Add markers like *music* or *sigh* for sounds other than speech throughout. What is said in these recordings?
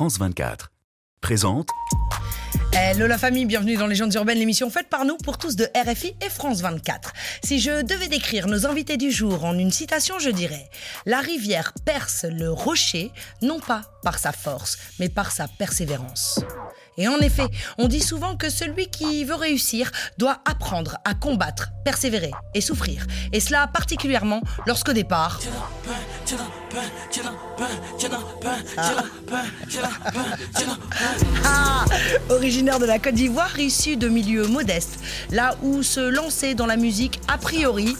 France 24. Présente Hello la famille, bienvenue dans Légendes urbaines, l'émission faite par nous pour tous de RFI et France 24. Si je devais décrire nos invités du jour en une citation, je dirais La rivière perce le rocher, non pas par sa force, mais par sa persévérance. Et en effet, on dit souvent que celui qui veut réussir doit apprendre à combattre, persévérer et souffrir. Et cela particulièrement lorsqu'au départ... Ah, originaire de la Côte d'Ivoire, issu de milieux modestes, là où se lancer dans la musique a priori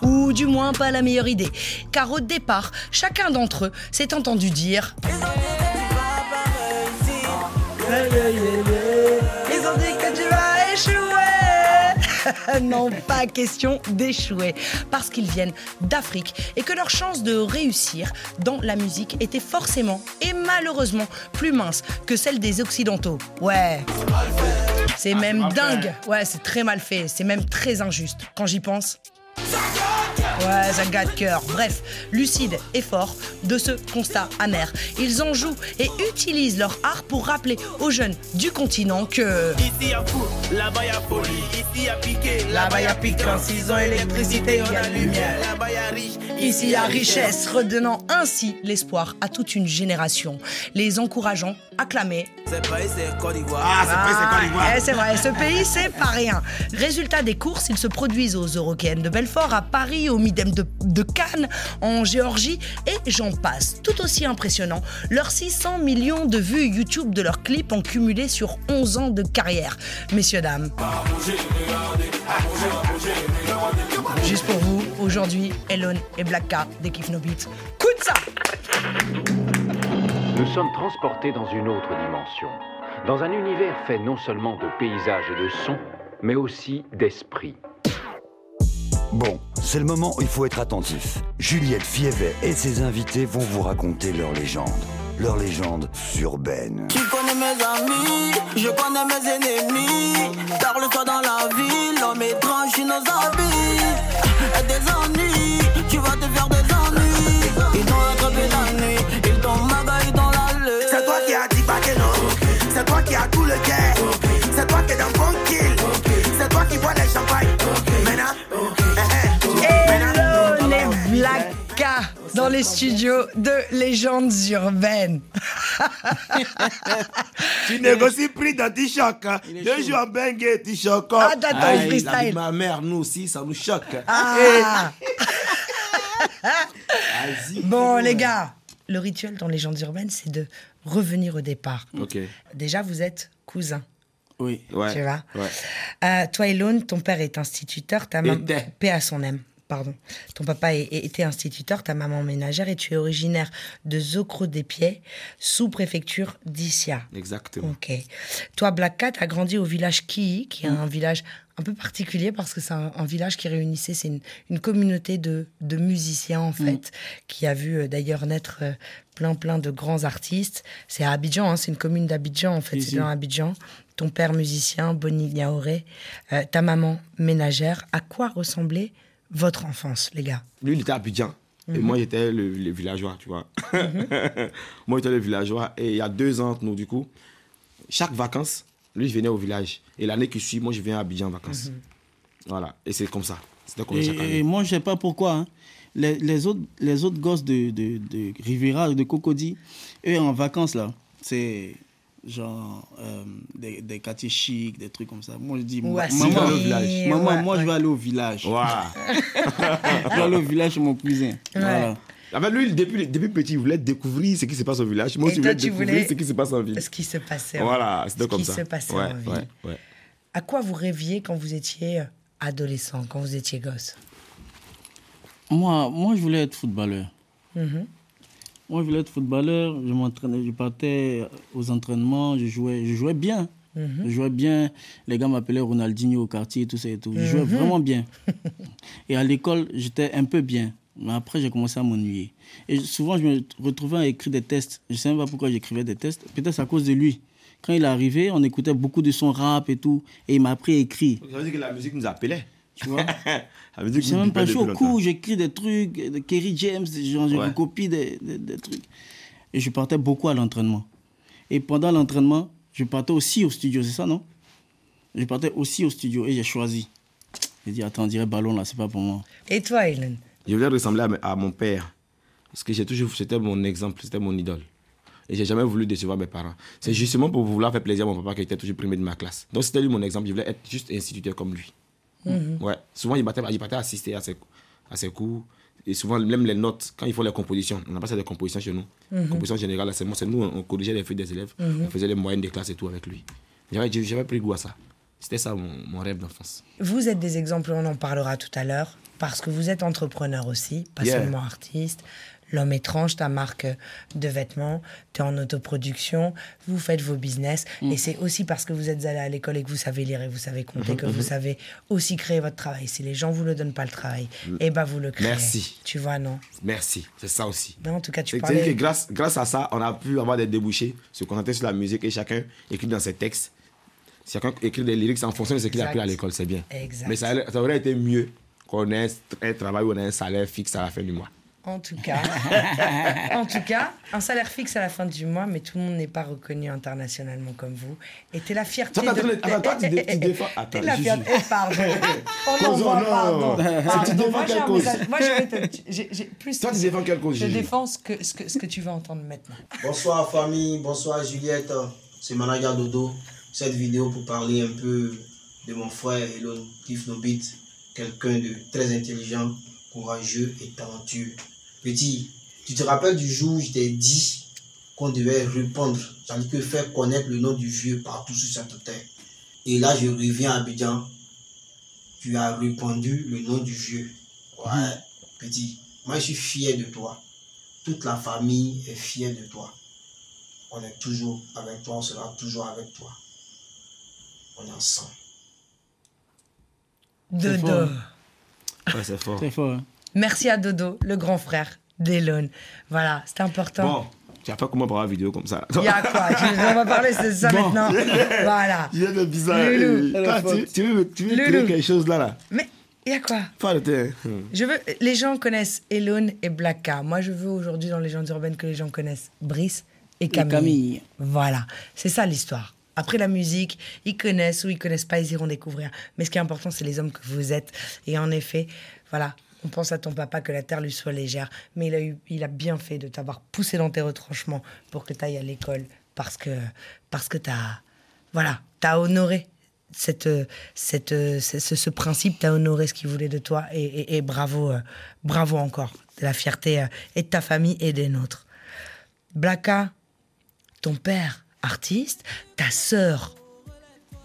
ou du moins pas la meilleure idée. Car au départ, chacun d'entre eux s'est entendu dire *laughs* Non, pas question d'échouer. Parce qu'ils viennent d'Afrique et que leur chance de réussir dans la musique était forcément et malheureusement plus mince que celle des Occidentaux. Ouais. C'est même dingue. Ouais, c'est très mal fait. C'est même très injuste. Quand j'y pense. Ouais, ça gâte cœur. Bref, lucide et fort de ce constat amer. Ils en jouent et utilisent leur art pour rappeler aux jeunes du continent que. Ici y'a fou, là-bas y'a folie. Ici y'a piqué, là-bas y'a piquant. S'ils ont électricité, on a lumière. Là-bas y'a riche, Ici, il y a richesse, redonnant ainsi l'espoir à toute une génération, les encourageant, acclamés. C'est c'est Côte d'Ivoire. Ah, c'est vrai, c'est Côte d'Ivoire. c'est vrai, ce pays, c'est pas rien. Résultat des courses, ils se produisent aux Eurocaines de Belfort, à Paris, au Midem de, de Cannes, en Géorgie, et j'en passe. Tout aussi impressionnant, leurs 600 millions de vues YouTube de leurs clips ont cumulé sur 11 ans de carrière. Messieurs, dames. Juste pour vous, aujourd'hui, Elon et Black K des Kiff No Beats. Coup de ça Nous sommes transportés dans une autre dimension, dans un univers fait non seulement de paysages et de sons, mais aussi d'esprit. Bon, c'est le moment où il faut être attentif. Juliette Fievet et ses invités vont vous raconter leur légende. Leur légende urbaine. Tu connais mes amis, je connais mes ennemis. Tard le soir dans la ville, l'homme étrange, nos habits. Et des ennuis, les studios de Légendes urbaines. *laughs* tu négocies prix dans t-shirt. Hein. Deux jours en bengue, t-shirt. Ah, t'as ton Aïe, la vie de freestyle. ma mère, nous aussi, ça nous choque. Ah. *laughs* Vas-y. Bon les gars, le rituel dans Légendes urbaines, c'est de revenir au départ. Ok. Déjà, vous êtes cousins. Oui. Tu vois Ouais. Euh, toi, Elone, ton père est instituteur, ta maman. Paix à son âme. Pardon. Ton papa était instituteur, ta maman ménagère, et tu es originaire de Zocro-des-Pieds, sous-préfecture d'Issia. Exactement. Ok. Toi, Black Cat, a grandi au village Ki, qui est un village un peu particulier parce que c'est un, un village qui réunissait, c'est une, une communauté de, de musiciens en fait, qui a vu euh, d'ailleurs naître euh, plein plein de grands artistes. C'est à Abidjan, hein, c'est une commune d'Abidjan en fait, c'est dans Abidjan. Ton père musicien, Boni Niaoré, euh, ta maman ménagère. À quoi ressemblait votre enfance, les gars Lui, il était à Abidjan. Et moi, j'étais le, le villageois, tu vois. *laughs* moi, j'étais le villageois. Et il y a deux ans entre nous, du coup, chaque vacances, lui, il venait au village. Et l'année qui suit, moi, je viens à Abidjan en vacances. Voilà. Et c'est comme ça. C'était comme ça chaque Et, année. et moi, je sais pas pourquoi. hein. Les, les autres, les autres gosses de, de, de Rivera, de Cocody, eux, en vacances, là, c'est genre euh, des, des quartiers chics, des trucs comme ça. Moi, je dis, Ouais, maman, au village. maman, ouais, moi, je vais aller au village. *laughs* Je vais aller au village chez mon cousin. Voilà. Lui, depuis, depuis petit, il voulait découvrir ce qui se passe au village. Moi Et aussi, je voulais découvrir voulais ce qui se passe en ville. Ce qui se passait. en- Voilà, ce c'était comme qui ça. se passait ouais, en ville. ouais, ouais. À quoi vous rêviez quand vous étiez adolescent, quand vous étiez gosse? Moi, moi, je voulais être footballeur. Mhm. Moi, je voulais être footballeur. Je m'entraînais, je partais aux entraînements, je jouais, je jouais bien. Mhm. Je jouais bien. Les gars m'appelaient Ronaldinho au quartier, tout ça et tout. Je jouais Mhm. vraiment bien. *laughs* et à l'école, j'étais un peu bien. Mais après, j'ai commencé à m'ennuyer. Et souvent, je me retrouvais à écrire des tests. Je ne sais même pas pourquoi j'écrivais des tests. Peut-être à cause de lui. Quand il est arrivé, on écoutait beaucoup de son rap et tout. Et il m'a appris à écrire. Ça veut dire que la musique nous appelait. Tu vois *laughs* C'est nous même pas chaud au longtemps. cours, j'écris des trucs de Kerry James, genre, je Ouais. copie des, des, des trucs. Et je partais beaucoup à l'entraînement. Et pendant l'entraînement, je partais aussi au studio, c'est ça, non? Je partais aussi au studio et j'ai choisi. J'ai dit, attends, on dirait ballon là, c'est pas pour moi. Et toi, Hélène? Je voulais ressembler à, mon père. Parce que j'ai toujours, c'était mon exemple, c'était mon idole. Et j'ai jamais voulu décevoir mes parents. C'est justement pour vouloir faire plaisir à mon papa qui était toujours premier de ma classe. Donc c'était lui mon exemple. Je voulais être juste instituteur comme lui. Ouais. Souvent, il partait, il partait assister à ses, à ses cours. Et souvent, même les notes, quand il faut les compositions, on appelle ça des compositions chez nous. Composition générale, c'est moi, c'est nous, on, on corrigeait les feuilles des élèves. On faisait les moyennes des classes et tout avec lui. J'avais, j'avais pris goût à ça. C'était ça mon, mon rêve d'enfance. Vous êtes des exemples, on en parlera tout à l'heure, parce que vous êtes entrepreneur aussi, pas Yeah. seulement artiste. L'homme étrange, ta marque de vêtements, tu es en autoproduction, vous faites vos business. Mm. Et c'est aussi parce que vous êtes allé à l'école et que vous savez lire et vous savez compter, Mm-hmm, que vous savez aussi créer votre travail. Si les gens vous le donnent pas le travail, eh ben vous le créez. Mm. Merci. Tu vois, non? Merci. C'est ça aussi. Non, en tout cas, tu C'est- C'est-à-dire parlais... que grâce, grâce à ça, on a pu avoir des débouchés, se concentrer sur la musique et chacun écrit dans ses textes. Chacun écrit des lyrics en fonction de ce qu'il a appris à l'école, c'est bien. Exact. Mais ça, ça aurait été mieux qu'on ait un travail où on a un salaire fixe à la fin du mois. En tout cas, *laughs* en tout cas, un salaire fixe à la fin du mois, mais tout le monde n'est pas reconnu internationalement comme vous. Et t'es la fierté Toi, de... attends, attends, toi, tu dé- tu défends- T'es attends, la fierté... Pardon. *laughs* Oh non, Cause, moi, pardon. *laughs* Tu défends quelle cause message. Moi, je vais te... j'ai- j'ai plus... Toi, tu défends quelle cause, Je défends ce que, ce, que, ce que tu vas entendre maintenant. Bonsoir famille, bonsoir Juliette, c'est Managa Dodo. Cette vidéo pour parler un peu de mon frère Elon Kifnobit, quelqu'un de très intelligent, courageux et talentueux. Petit, tu te rappelles du jour où je t'ai dit qu'on devait répondre, c'est-à-dire que faire connaître le nom du vieux partout sur cette terre. Et là, je reviens à Abidjan, tu as répondu le nom du vieux. Ouais, petit, moi je suis fier de toi. Toute la famille est fière de toi. On est toujours avec toi, on sera toujours avec toi. On est ensemble. Dodo. fort. Ouais, c'est fort. Très fort. hein. Merci à Dodo, le grand frère d'Elon. Voilà, c'est important. Bon, tu as fait comment pour avoir une vidéo comme ça Il y a quoi On va parler de ça Bon. maintenant. *laughs* *laughs* Voilà. Il y a des bizarres. Loulou. Toi, tu, tu veux, tu veux créer quelque chose là, là? Mais il y a quoi Pas. Hmm. Je veux, les gens connaissent Elon et Blacka. Moi, je veux aujourd'hui dans Légendes urbaines que les gens connaissent Brice et Camille. Camille. Voilà, c'est ça l'histoire. Après la musique, ils connaissent ou ils connaissent pas, ils iront découvrir. Mais ce qui est important, c'est les hommes que vous êtes. Et en effet, voilà, on pense à ton papa que la terre lui soit légère. Mais il a, eu, il a bien fait de t'avoir poussé dans tes retranchements pour que tu ailles à l'école. Parce que, parce que tu as, voilà, t'as honoré cette, cette, ce, ce- principe, tu as honoré ce qu'il voulait de toi. Et, bravo, euh, bravo encore. De la fierté euh, et de ta famille et des nôtres. Blacka, ton père artiste, ta sœur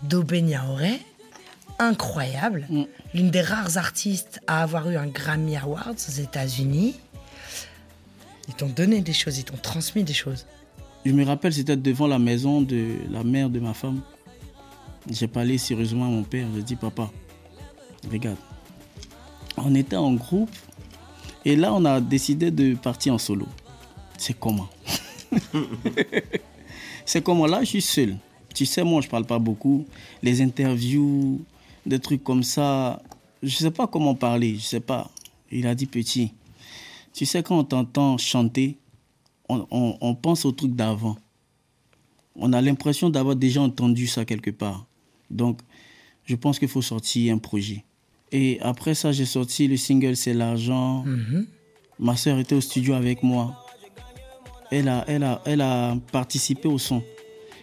Dobenia incroyable, l'une des rares artistes à avoir eu un Grammy Awards aux États-Unis. Ils t'ont donné des choses, ils t'ont transmis des choses. Je me rappelle, c'était devant la maison de la mère de ma femme. J'ai parlé sérieusement à mon père. J'ai dit, papa, regarde, on était en groupe et là, on a décidé de partir en solo. C'est comment? *laughs* C'est comment? Là, je suis seul. Tu sais, moi, je parle pas beaucoup. Les interviews, des trucs comme ça, je sais pas comment parler, je sais pas. Il a dit, petit, tu sais, quand on t'entend chanter, on, on- on pense au truc d'avant. On a l'impression d'avoir déjà entendu ça quelque part. Donc, je pense qu'il faut sortir un projet. Et après ça, j'ai sorti le single C'est l'argent. Ma soeur était au studio avec moi. Elle a, elle, a, elle a participé au son.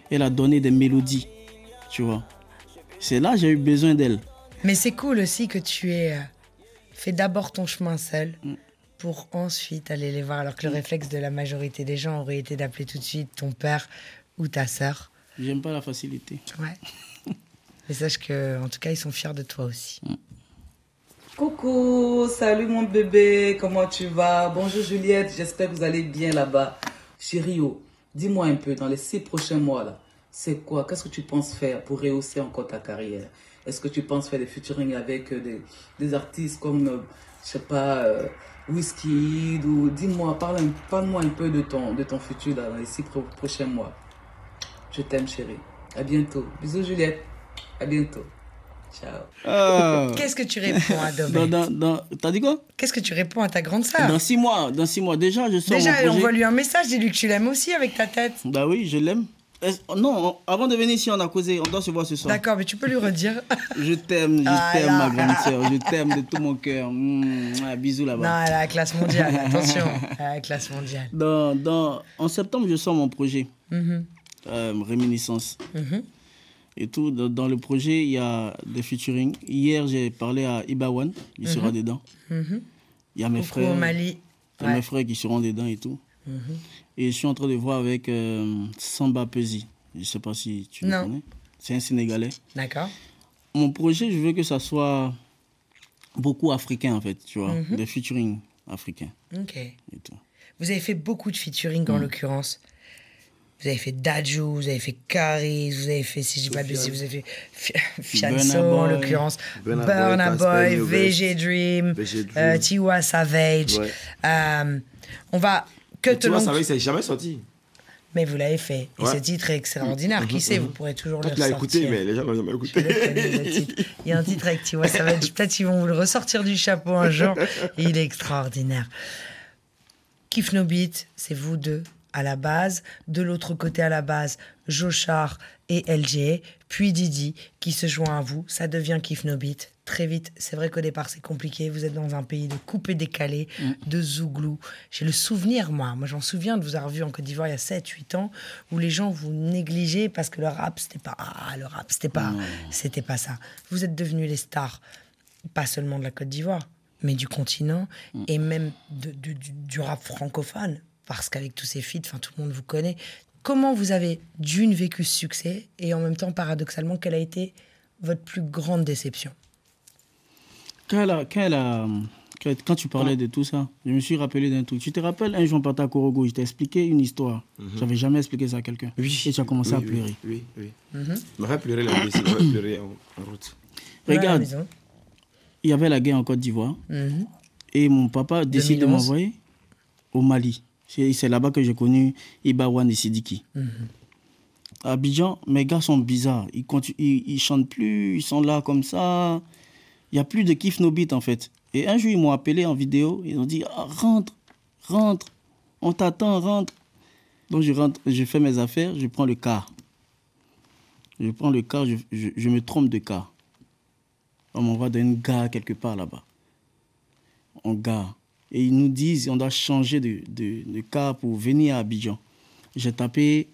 Elle a donné des mélodies. Tu vois. C'est là que j'ai eu besoin d'elle. Mais c'est cool aussi que tu aies euh, fait d'abord ton chemin seul pour ensuite aller les voir, alors que le réflexe de la majorité des gens aurait été d'appeler tout de suite ton père ou ta sœur. J'aime pas la facilité. Ouais. *laughs* Mais sache que, en tout cas, ils sont fiers de toi aussi. Coucou, salut mon bébé, comment tu vas? Bonjour Juliette, j'espère que vous allez bien là-bas. Chérie, oh, dis-moi un peu, dans les six prochains mois, là, c'est quoi? Qu'est-ce que tu penses faire pour rehausser encore ta carrière? Est-ce que tu penses faire des featuring avec euh, des, des artistes comme, euh, je sais pas, euh, Whisky ou dis-moi, parle, un- parle-moi un peu de ton, de ton futur dans les six pro- prochains mois. Je t'aime chérie. À bientôt. Bisous Juliette. À bientôt. Ciao. Qu'est-ce que tu réponds à Dans- Domet dans- dans- T'as dit quoi? Qu'est-ce que tu réponds à ta grande sœur? Dans six mois, dans six mois. Déjà, je sors Déjà, mon projet. envoie-lui un message, dis-lui que tu l'aimes aussi avec ta tête. Bah oui, je l'aime. Non, on- avant de venir ici, on a causé. On doit se voir ce soir. D'accord, mais tu peux lui redire. *laughs* Je t'aime, je Ah t'aime, ma grande sœur. Je t'aime de tout mon cœur. Mmh, ah, bisous Non, là-bas. a la classe mondiale, *laughs* attention. La classe mondiale. Dans, dans, en septembre, je sors mon projet, Mhm, euh, Réminiscence. mhm. Et tout, dans, dans le projet, il y a des featuring. Hier, j'ai parlé à Ibawan, il sera Mhm. dedans. Il y a mes Coucou frères. au Mali. Il y a Ouais. mes frères qui seront dedans et tout. Mhm. Et je suis en train de voir avec euh, Samba Pesi. Je ne sais pas si tu le Non. connais. C'est un Sénégalais. D'accord. Mon projet, je veux que ça soit beaucoup africain, en fait, tu vois. Mhm. Des featuring africains Ok. et tout. Vous avez fait beaucoup de featuring en Mm. l'occurrence. Vous avez fait Daju, vous avez fait Caris, vous avez fait, si je dis pas de bêtises, vous avez fait *laughs* Fi- Fianso en Boy. l'occurrence, Burna Boy, VG Dream, VG Dream. euh, Tiwa Savage. Ouais. Euh, on va que te ça va, c'est jamais sorti. Mais vous l'avez fait. Et Ouais. ce titre est extraordinaire. Qui Mhm, sait, mhm. vous pourrez toujours le ressortir. écouté, mais les gens l'ont jamais écouté. Il y a un titre avec Tiwa Savage. Peut-être qu'ils vont vous le ressortir du chapeau un jour. Il est extraordinaire. Kiff No Beat, c'est vous deux à la base. De l'autre côté à la base, Jochar et LG. Puis Didi qui se joint à vous. Ça devient Kiff No Beat. Très vite, c'est vrai qu'au départ c'est compliqué. Vous êtes dans un pays de coupé décalé, de zouglou. J'ai le souvenir, moi, moi j'en souviens de vous avoir vu en Côte d'Ivoire il y a 7-8 ans, où les gens vous négligez parce que le rap c'était pas. Ah, le rap c'était pas. C'était pas ça. Vous êtes devenus les stars, pas seulement de la Côte d'Ivoire, mais du continent et même de- de- du, du rap francophone. Parce qu'avec tous ces feats, tout le monde vous connaît. Comment vous avez d'une vécu ce succès? Et en même temps, paradoxalement, quelle a été votre plus grande déception? Quand, tu parlais de tout ça, je me suis rappelé d'un truc. Tu te rappelles, un jour, Pata Korogo, je t'ai expliqué une histoire. J'avais jamais expliqué ça à quelqu'un. Oui. Et tu as commencé Oui, à oui, pleurer. Oui, oui. Il m'a fait pleurer ici, il m'a fait pleurer en, en route. À la Regarde, il y avait la guerre en Côte d'Ivoire. Mhm. Et mon papa décide de 2011. m'envoyer au Mali. C'est là-bas que j'ai connu Ibawan et Sidiki. Mhm. À Abidjan, mes gars sont bizarres. Ils, ils, ils chantent plus, ils sont là comme ça. Il n'y a plus de kiff no beat en fait. Et un jour, ils m'ont appelé en vidéo. Ils ont dit Ah, Rentre, rentre, on t'attend, rentre. Donc je rentre, je fais mes affaires, je prends le car. Je prends le car, je, me trompe de car. On m'envoie dans une gare quelque part là-bas. En gare. Et ils nous disent on doit changer de, de, de car pour venir à Abidjan. J'ai tapé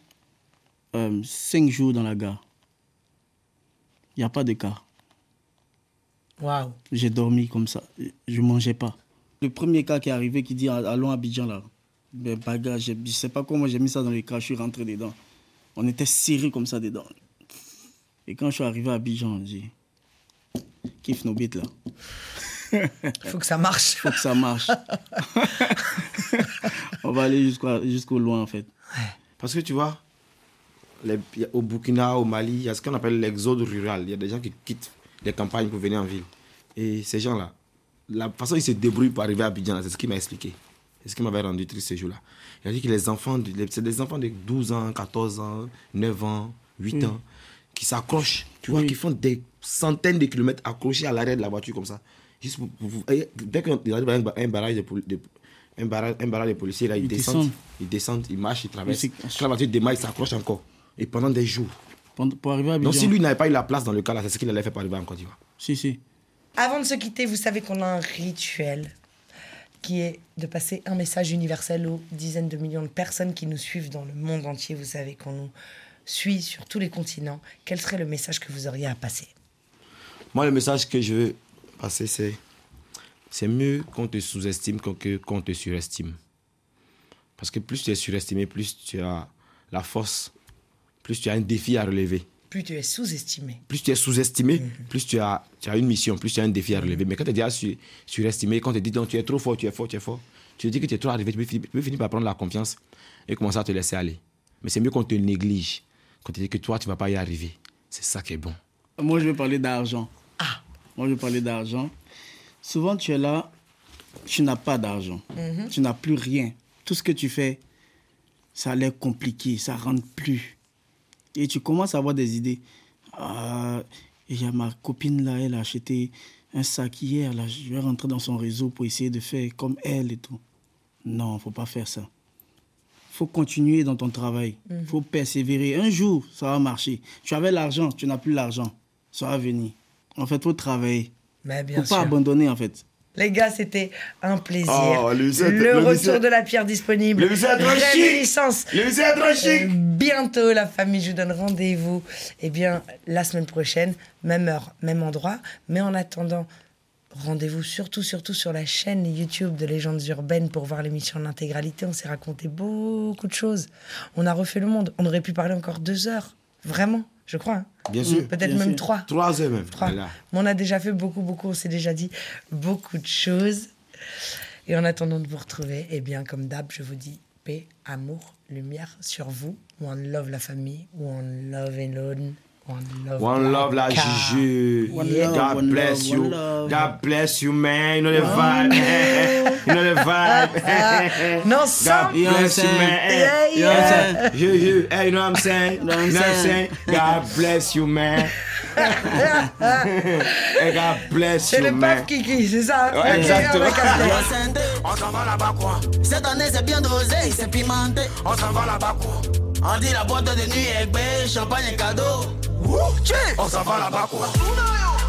euh, cinq jours dans la gare. Il n'y a pas de car. Waouh. J'ai dormi comme ça. Je ne mangeais pas. Le premier cas qui est arrivé qui dit allons à Abidjan là. Ben, bagage, je ne sais pas comment j'ai mis ça dans les cas, je suis rentré dedans. On était serrés comme ça dedans. Et quand je suis arrivé à Abidjan, j'ai dit kiffe nos bêtes là. Il faut que ça marche. faut que ça marche. *laughs* On va aller jusqu'au jusqu'au loin en fait. Parce que tu vois, les- il au Burkina, au Mali, il y a ce qu'on appelle l'exode rural. Il y a des gens qui quittent les campagnes pour venir en ville. Et ces gens-là, la façon dont ils se débrouillent pour arriver à Abidjan, c'est ce qu'il m'a expliqué. C'est ce qui m'avait rendu triste ce jour-là. Il a dit que les enfants, c'est des enfants de 12 ans, 14 ans, 9 ans, 8 Oui. ans, qui s'accrochent, tu vois, Oui. qui font des centaines de kilomètres accrochés à l'arrière de la voiture comme ça. Juste pour, pour- et dès qu'ils arrivent à un, ba- un barrage de, un barrage, un barrage de policiers, là, ils, Ils descendent, descendent. ils descendent, ils marchent, ils traversent. Quand la voiture démarre, ils s'accrochent encore. Et pendant des jours. Pour, pour arriver à Abidjan. Donc si lui n'avait pas eu la place dans le cas là, c'est ce qu'il allait faire pour arriver en Côte d'Ivoire. Si, si. Avant de se quitter, vous savez qu'on a un rituel qui est de passer un message universel aux dizaines de millions de personnes qui nous suivent dans le monde entier. Vous savez qu'on nous suit sur tous les continents. Quel serait le message que vous auriez à passer? Moi, le message que je veux passer, c'est c'est mieux qu'on te sous-estime que- que qu'on te surestime. Parce que plus tu es surestimé, plus tu as la force, plus tu as un défi à relever. Plus tu es sous-estimé. Plus tu es sous-estimé, plus tu as, tu as une mission, plus tu as un défi à relever. Mais quand tu es déjà su- surestimé, quand tu dis donc tu es trop fort, tu es fort, tu es fort, tu te dis que tu es trop arrivé, tu peux, finir, tu peux finir par prendre la confiance et commencer à te laisser aller. Mais c'est mieux qu'on te néglige, qu'on te dit que toi, tu ne vas pas y arriver. C'est ça qui est bon. Moi, je vais parler d'argent. Moi, je vais parler d'argent. Souvent, tu es là, tu n'as pas d'argent. Mhm. Tu n'as plus rien. Tout ce que tu fais, ça a l'air compliqué, ça rentre plus. Et tu commences à avoir des idées. Ah, il y a ma copine là, elle a acheté un sac hier, là, je vais rentrer dans son réseau pour essayer de faire comme elle et tout. Non, faut pas faire ça. faut continuer dans ton travail. Il Mhm. faut persévérer. Un jour, ça va marcher. Tu avais l'argent, tu n'as plus l'argent. Ça va venir. En fait, il faut travailler. Mais Il bien faut pas abandonner, en fait. Les gars, c'était un plaisir. Oh, le l'émission- retour de la pierre disponible. trop chic. Euh, Bientôt, la famille, je vous donne rendez-vous. Eh bien, la semaine prochaine, même heure, même endroit. Mais en attendant, rendez-vous surtout, surtout sur la chaîne YouTube de Légendes Urbaines pour voir l'émission en intégralité. On s'est raconté beaucoup de choses. On a refait le monde. On aurait pu parler encore deux heures. Vraiment, je crois. hein. Bien sûr. Peut-être même sûr. trois. Trois heures même. Trois. Voilà. Mais on a déjà fait beaucoup, beaucoup, on s'est déjà dit beaucoup de choses. Et en attendant de vous retrouver, eh bien, comme d'hab, je vous dis paix, amour, lumière sur vous. One love la famille, one love alone, one love. One love la Car- Juju. One Yeah. love, God one bless love, you. one love. God bless you, man. You know the vibe. *laughs* you know the vibe. Non, God. You know what I'm bless you, saying? man. Yeah, you, you, hey, you know what I'm saying? Know what I'm You know what I'm saying? God bless you, man. *laughs* hey, God bless C'est you, le man. pape Kiki, c'est ça? Ouais, exactement. *laughs* On s'en va là-bas quoi. Cette année c'est bien dosé, c'est pimenté. On s'en va là-bas quoi. On dit la boîte de nuit est belle, champagne et cadeau. On s'en va là-bas quoi.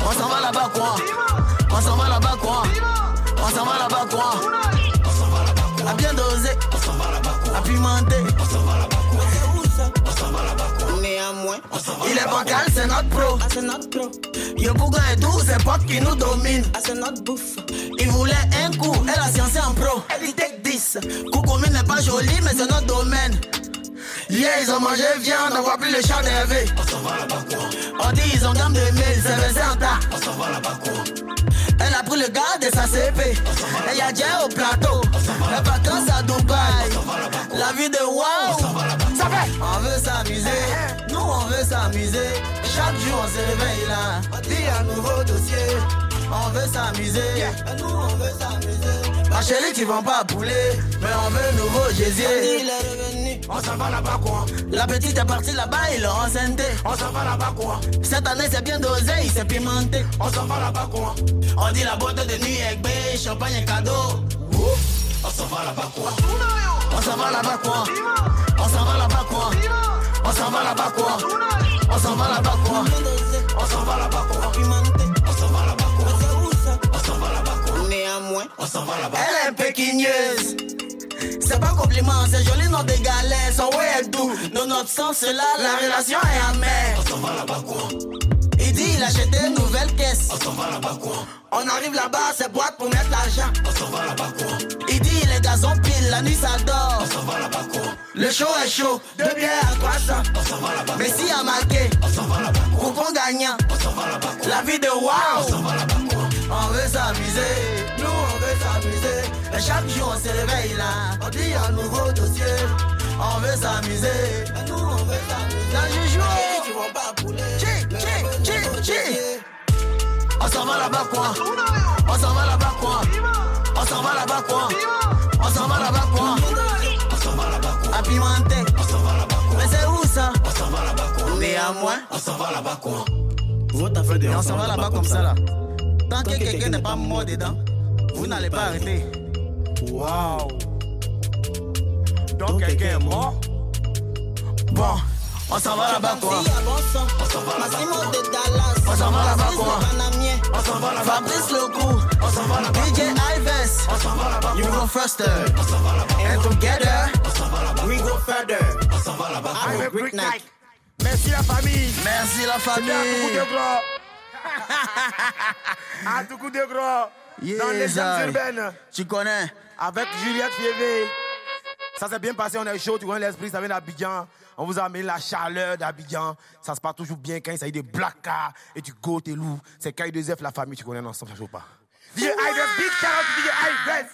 On s'en va là-bas quoi. On s'en va là-bas quoi. On s'en va là-bas quoi. On s'en va là-bas quoi. À bien dosé. On s'en va là-bas quoi. À pimenté. On s'en va là-bas quoi. On s'en va là-bas quoi. Néanmoins. Il est bancal, c'est notre pro. Ah, c'est notre pro. Yo Bouga et tout, c'est potes qui nous domine. Ah, c'est notre bouffe. Il voulait un coup, elle a sciencé en pro. Elle dit take 10. Coucou n'est pas joli, mais c'est notre domaine. Yeah, ils ont mangé viande, on voit plus le chat d'Hervé. On s'en va là-bas quoi. On dit ils ont gamme de mille, c'est versé en tas. On s'en va là-bas quoi. Elle a pris le gars de sa CP. Elle y a déjà au plateau. Les vacances à Dubaï. La vie de wow. Ça fait. On veut s'amuser. Nous, on veut s'amuser. Chaque jour, on se réveille là. On dit un nouveau dossier. On veut s'amuser. Nous, on veut s'amuser. Ma chérie, tu vends pas poulet. Mais on veut nouveau Jésus. On s'en va là-bas quoi. La petite est partie là-bas, il est enceinte. On s'en va là-bas quoi. Cette année, c'est bien dosé, il s'est pimenté. On s'en va là-bas quoi. On dit la boîte de nuit avec bé, champagne et cadeau. On s'en va là-bas quoi. On s'en va là-bas quoi. On s'en va là-bas quoi. On s'en va là-bas quoi. On s'en va là-bas quoi. On s'en va là-bas quoi. On s'en va là-bas quoi. On s'en va là-bas quoi. Néanmoins, on s'en va là-bas. Elle est péquineuse. C'est pas compliment, c'est joli nom des galets, son way est doux. Dans notre sens, c'est là, la relation est amère. On s'en va là-bas quoi. Il dit il a acheté une nouvelle caisse. On s'en va là-bas quoi. On arrive là-bas, c'est boîte pour mettre l'argent. On s'en va là-bas quoi. Il dit les gazons pile, la nuit ça dort. On s'en va là-bas quoi. Le show est chaud, deux bières à 300. On s'en va là-bas. Messi a marqué. On s'en va là-bas quoi. Coupon gagnant. On s'en va là-bas quoi. La vie de wow. On s'en va là-bas quoi. On veut s'amuser, Et chaque jour on se réveille là, on dit un nouveau dossier. On veut s'amuser, nous on veut s'amuser. La juju, tu vas pas tchi. On s'en va là-bas quoi. On s'en va là-bas quoi. On s'en va là-bas quoi. On s'en va là-bas quoi. On s'en va là-bas quoi. À pimenter. On s'en va là-bas quoi. Mais c'est où ça? On s'en va là-bas quoi. Néanmoins, on s'en va là-bas quoi. Et on s'en va là-bas comme ça là. Tant que quelqu'un n'est pas mort dedans, vous n'allez pas arrêter. Waouh! Donc quelqu'un est mort? Bon, on s'en va là-bas quoi? On s'en va là-bas quoi? On s'en va là-bas quoi? On s'en va là-bas Fabrice Lecou, on s'en va là-bas DJ Ives, on s'en va là-bas You go faster, on s'en va là-bas And together, on s'en va là-bas We go further, on s'en va là-bas Have a great night Merci la famille. Merci la C'était un tout coup de famille gros. un tout coup de gros. Dans les I. urbaines. Tu connais? avec Juliette Fievé. Ça s'est bien passé, on est chaud, tu vois l'esprit, ça vient d'Abidjan. On vous a amené la chaleur d'Abidjan. Ça se passe toujours bien quand il s'agit de Black car et du Go, t'es loup. C'est K2F, la famille, tu connais ensemble, ça joue pas? DJ Big Shout DJ Ides.